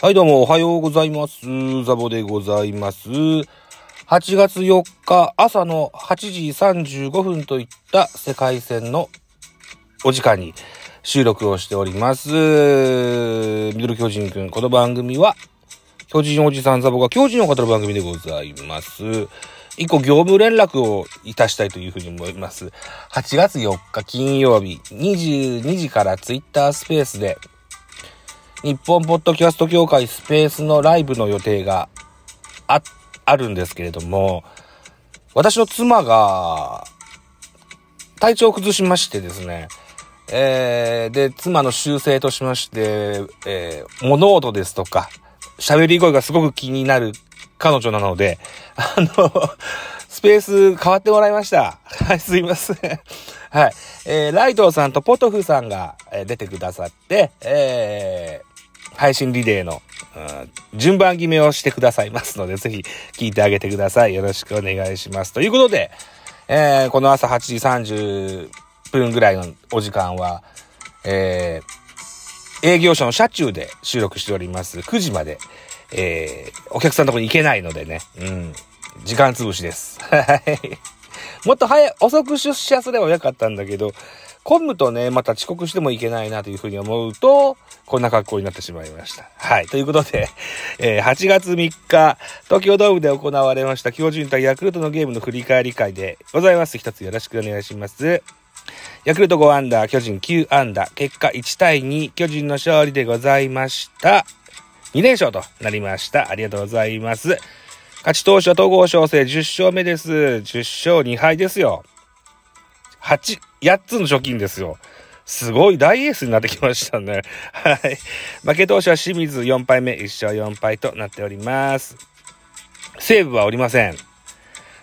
はい、どうも、おはようございます。ザボでございます。8月4日朝の8時35分といった世界戦のお時間に収録をしております。ミドル巨人くん、この番組は、巨人おじさんザボが巨人を語る番組でございます。一個業務連絡をいたしたいというふうに思います。8月4日金曜日22時からツイッタースペースで日本ポッドキャスト協会スペースのライブの予定があ、あるんですけれども、私の妻が体調を崩しましてですね、えー、で、妻の修正としまして、えー、物音ですとか、喋り声がすごく気になる彼女なので、あの、スペース変わってもらいました。はい、すいません。はい。えー、ライトさんとポトフさんが、えー出てくださって、えー配信リレーの、うん順番決めをしてくださいますので、ぜひ聞いてあげてください。よろしくお願いします。ということで、えーこの朝8時30分ぐらいのお時間は、えー営業所の車中で収録しております。9時まで、えーお客さんのとこに行けないのでね、うん、時間潰しです。もっと早、遅く出社すればよかったんだけど、混むとね、また遅刻してもいけないなというふうに思うと、こんな格好になってしまいました。はい。ということで、えー8月3日、東京ドームで行われました巨人対ヤクルトのゲームの振り返り会でございます。一つよろしくお願いします。ヤクルト5アンダー、巨人9アンダー、結果1対2、巨人の勝利でございました。2連勝となりました。ありがとうございます。勝ち投手は統合賞制10勝目です。10勝2敗ですよ。8、8つの貯金ですよ。すごい大エースになってきましたね。はい。負け投手は清水4敗目、1勝4敗となっております。西武はおりません。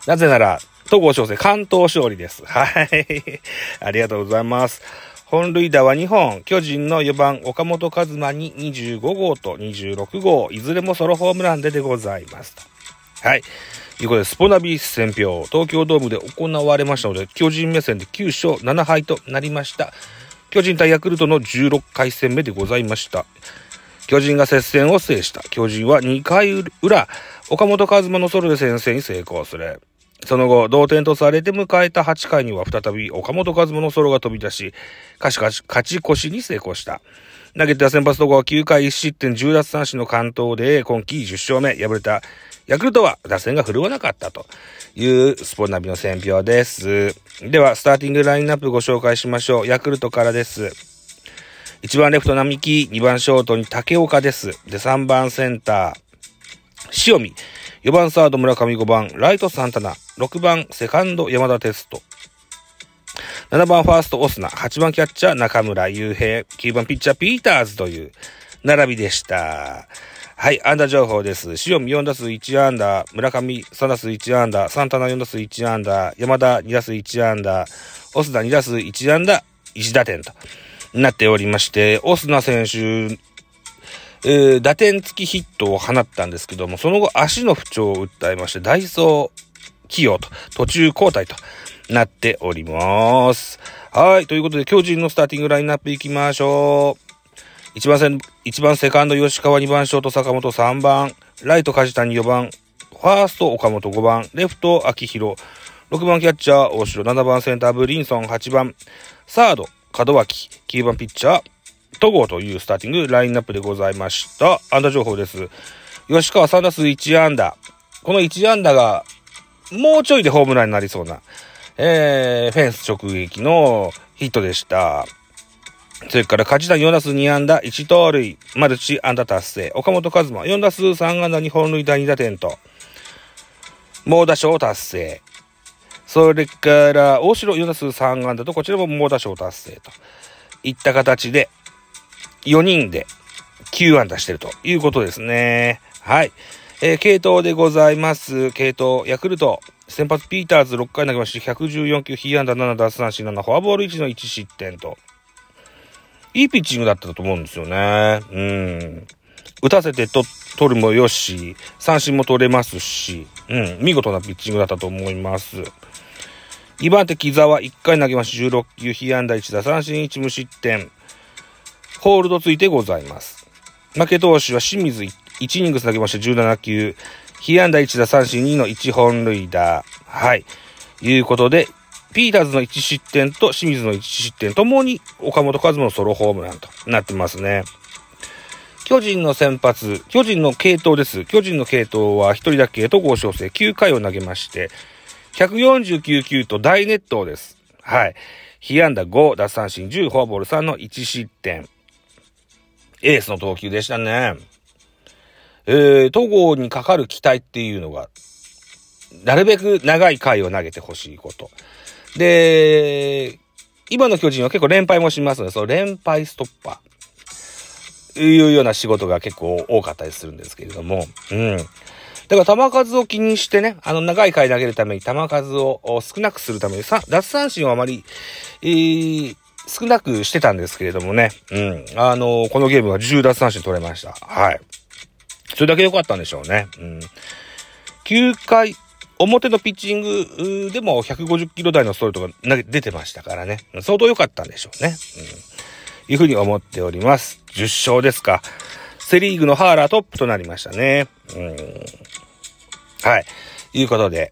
なぜなら、統合賞制関東勝利です。はい。ありがとうございます。本塁打は2本、巨人の4番岡本和真に25号と26号、いずれもソロホームランででございますと。はい。ということで、スポナビ選票、東京ドームで行われましたので、巨人目線で9勝7敗となりました。巨人対ヤクルトの16回戦目でございました。巨人が接戦を制した。巨人は2回裏、岡本和真のソロで先制に成功する。その後、同点とされて迎えた8回には再び岡本和真のソロが飛び出し、勝ち勝ち勝ち越しに成功した。投げては先発投稿は9回1失点10奪三振の完投で今季10勝目。敗れたヤクルトは打線が振るわなかったというスポナビの選評です。では、スターティングラインナップご紹介しましょう。ヤクルトからです。1番レフト並木、2番ショートに武岡です。で、3番センター、塩見、4番サード村上5番、ライトサンタナ、6番セカンド山田哲人、7番ファーストオスナ、8番キャッチャー中村悠平、9番ピッチャーピーターズという並びでした。はい、安打情報です。塩見4打数1安打、村上3打数1安打、サンタナ4打数1安打、山田2打数1安打、オスナ2打数1安打、1打点となっておりまして、オスナ選手、えー打点付きヒットを放ったんですけども、その後足の不調を訴えまして、ダイソー起用と、途中交代となっております。はい。ということで、巨人のスターティングラインナップ行きましょう。1番セン、1番セカンド吉川、2番ショート坂本、3番、ライト梶谷、4番、ファースト岡本、5番、レフト秋広、6番キャッチャー大城、7番センターブリンソン、8番、サード門脇、9番ピッチャー戸郷というスターティングラインナップでございました。安打情報です。吉川3打数1安打。この1安打が、もうちょいでホームランになりそうな、えー、フェンス直撃のヒットでした。それから、勝ち打4打数2安打、1盗塁、マルチ安打達成。岡本和真、4打数3安打、2本塁打2打点と、猛打賞を達成。それから、大城4打数3安打と、こちらも猛打賞達成といった形で、4人で9安打してるということですね。はい。えー、系統でございます。系統、ヤクルト、先発ピーターズ6回投げまして、114球、被安打7奪三振7、フォアボール1の1失点と。いいピッチングだったと思うんですよね。うん。打たせてと取るもよし、三振も取れますし、うん、見事なピッチングだったと思います。2番手木沢1回投げまして16球、被安打1打三振1無失点。ホールドついてございます。負け投手は清水 1, イニング投げまして17球、被安打1打三振2の1本塁打。はい。いうことで、ピーターズの1失点と清水の1失点ともに岡本和真のソロホームランとなってますね。巨人の先発、巨人の系統です。巨人の系統は1人だけ戸郷翔征9回を投げまして、149球と大熱投です。はい。被安打5、奪三振10、フォアボール3の1失点。エースの投球でしたね。えー、戸郷にかかる期待っていうのが、なるべく長い回を投げてほしいこと。で、今の巨人は結構連敗もしますので、その連敗ストッパー。いうような仕事が結構多かったりするんですけれども、うん。だから球数を気にしてね、あの長い回投げるために球数を少なくするために、さ、奪三振をあまり、えー、少なくしてたんですけれどもね、うん。あの、このゲームは10奪三振取れました。はい。それだけ良かったんでしょうね。うん。9回、表のピッチングでも150キロ台のストレートが投げ出てましたからね。相当良かったんでしょうね。うん。いうふうに思っております。10勝ですか。セリーグのハーラートップとなりましたね。うん。はい。いうことで、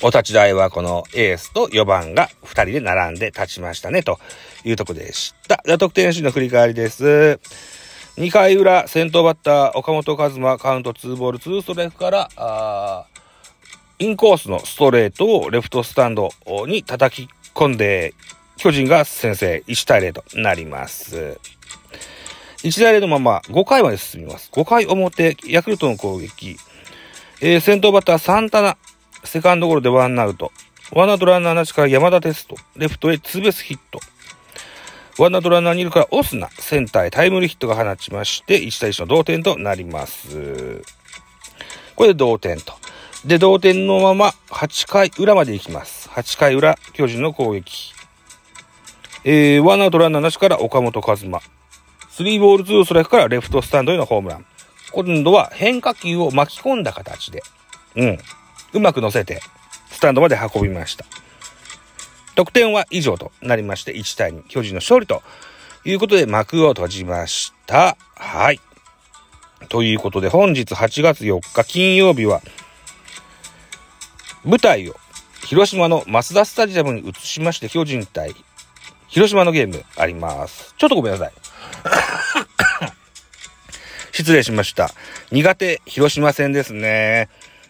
お立ち台はこのエースと4番が2人で並んで立ちましたね、というとこでした。では、得点シーンの振り返りです。2回裏、先頭バッター、岡本和真、カウント2ボール2ストライクから、あインコースのストレートをレフトスタンドに叩き込んで、巨人が先制1対0となります。1対0のまま5回まで進みます。5回表、ヤクルトの攻撃。えー、先頭バッターサンタナ、セカンドゴロでワンアウト。ワンアウトランナーなしから山田テスト。レフトへツーベースヒット。ワンアウトランナーにいるからオスナ、センターへタイムリーヒットが放ちまして、1対1の同点となります。これで同点と。で、同点のまま8回裏まで行きます。8回裏、巨人の攻撃。えー、ワンアウトランナーなしから岡本和真。スリーボールツーストライクからレフトスタンドへのホームラン。今度は変化球を巻き込んだ形で、うん、うまく乗せて、スタンドまで運びました。得点は以上となりまして、1対2、巨人の勝利ということで幕を閉じました。はい。ということで、本日8月4日金曜日は、舞台を広島のマツダスタジアムに移しまして、巨人対広島のゲームあります。ちょっとごめんなさい。失礼しました。苦手、広島戦ですね。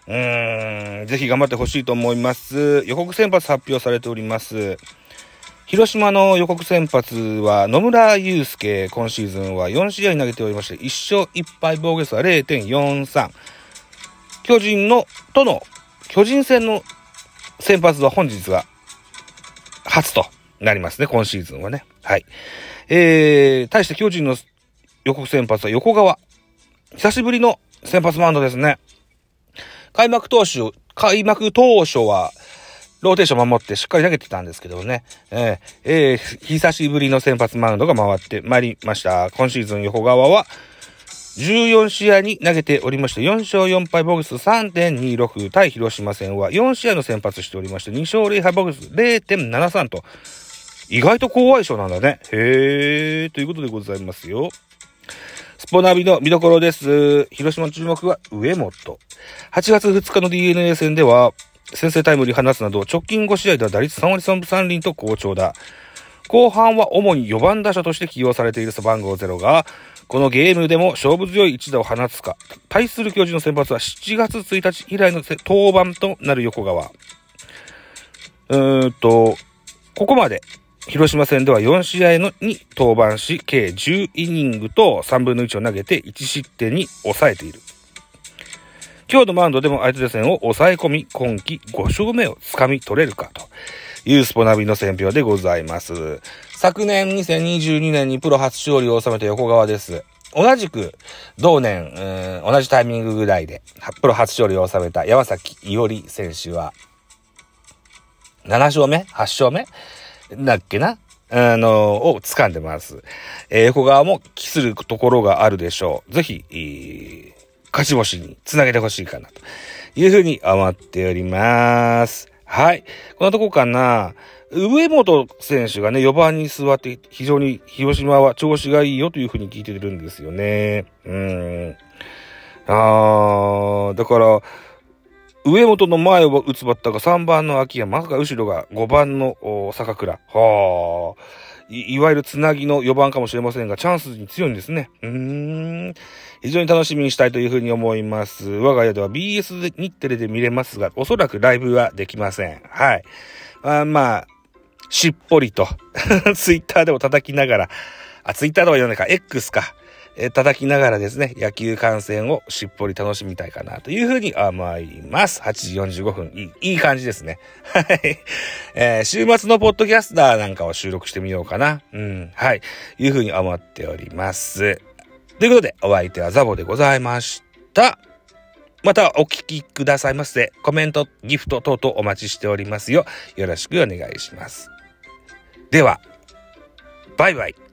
うん、ぜひ頑張ってほしいと思います。予告先発発表されております。広島の予告先発は野村祐介、今シーズンは4試合投げておりまして、1勝1敗防御率は0.43。巨人の、との、巨人戦の先発は本日は初となりますね、今シーズンはね。はい。えー、対して巨人の予告先発は横川。久しぶりの先発マウンドですね。開幕投手、開幕当初は、ローテーション守ってしっかり投げてたんですけどね。えー、えー、久しぶりの先発マウンドが回ってまいりました。今シーズン横川は、14試合に投げておりまして、4勝4敗防御率3.26対広島戦は4試合の先発しておりまして、2勝0敗防御率0.73と、意外と高相性なんだね。へー、ということでございますよ。スポナビの見どころです。広島の注目は上本。8月2日の DNA 戦では、先制タイムリー放つなど、直近5試合では打率3割3分3厘と好調だ。後半は主に4番打者として起用されている背番号0が、このゲームでも勝負強い一打を放つか。対する巨人の先発は7月1日以来の登板となる横川。うーんと、ここまで広島戦では4試合のに登板し、計10イニングと3分の1を投げて1失点に抑えている。今日のマウンドでも相手打線を抑え込み、今季5勝目を掴み取れるかというスポナビの選評でございます。昨年2022年にプロ初勝利を収めた横川です。同じく、同年、同じタイミングぐらいで、プロ初勝利を収めた山崎伊織選手は、7勝目 ?8 勝目？だっけな？あの、を掴んでます。えー、横側も期するところがあるでしょう。ぜひ、えー、勝ち星につなげてほしいかな、というふうに思っております。はい。こんなとこかな？上本選手がね、4番に座って、非常に広島は調子がいいよというふうに聞いてるんですよね。うん。あー、だから、上本の前を打つバッターが3番の秋山、まさか後ろが5番の坂倉。はあ。い、わゆるつなぎの4番かもしれませんが、チャンスに強いんですね。うーん。非常に楽しみにしたいというふうに思います。我が家では BS で日テレで見れますが、おそらくライブはできません。はい。あまあ、しっぽりと ツイッターでも叩きながら、あ、ツイッターとは言わないか、X か。え叩きながらですね、野球観戦をしっぽり楽しみたいかなというふうに思います。8時45分。いい、いい感じですね。はい。えー、週末のポッドキャスターなんかを収録してみようかな。うん。はい。いうふうに思っております。ということで、お相手はザボでございました。またお聞きくださいませ。コメント、ギフト等々お待ちしておりますよ。よろしくお願いします。では、バイバイ。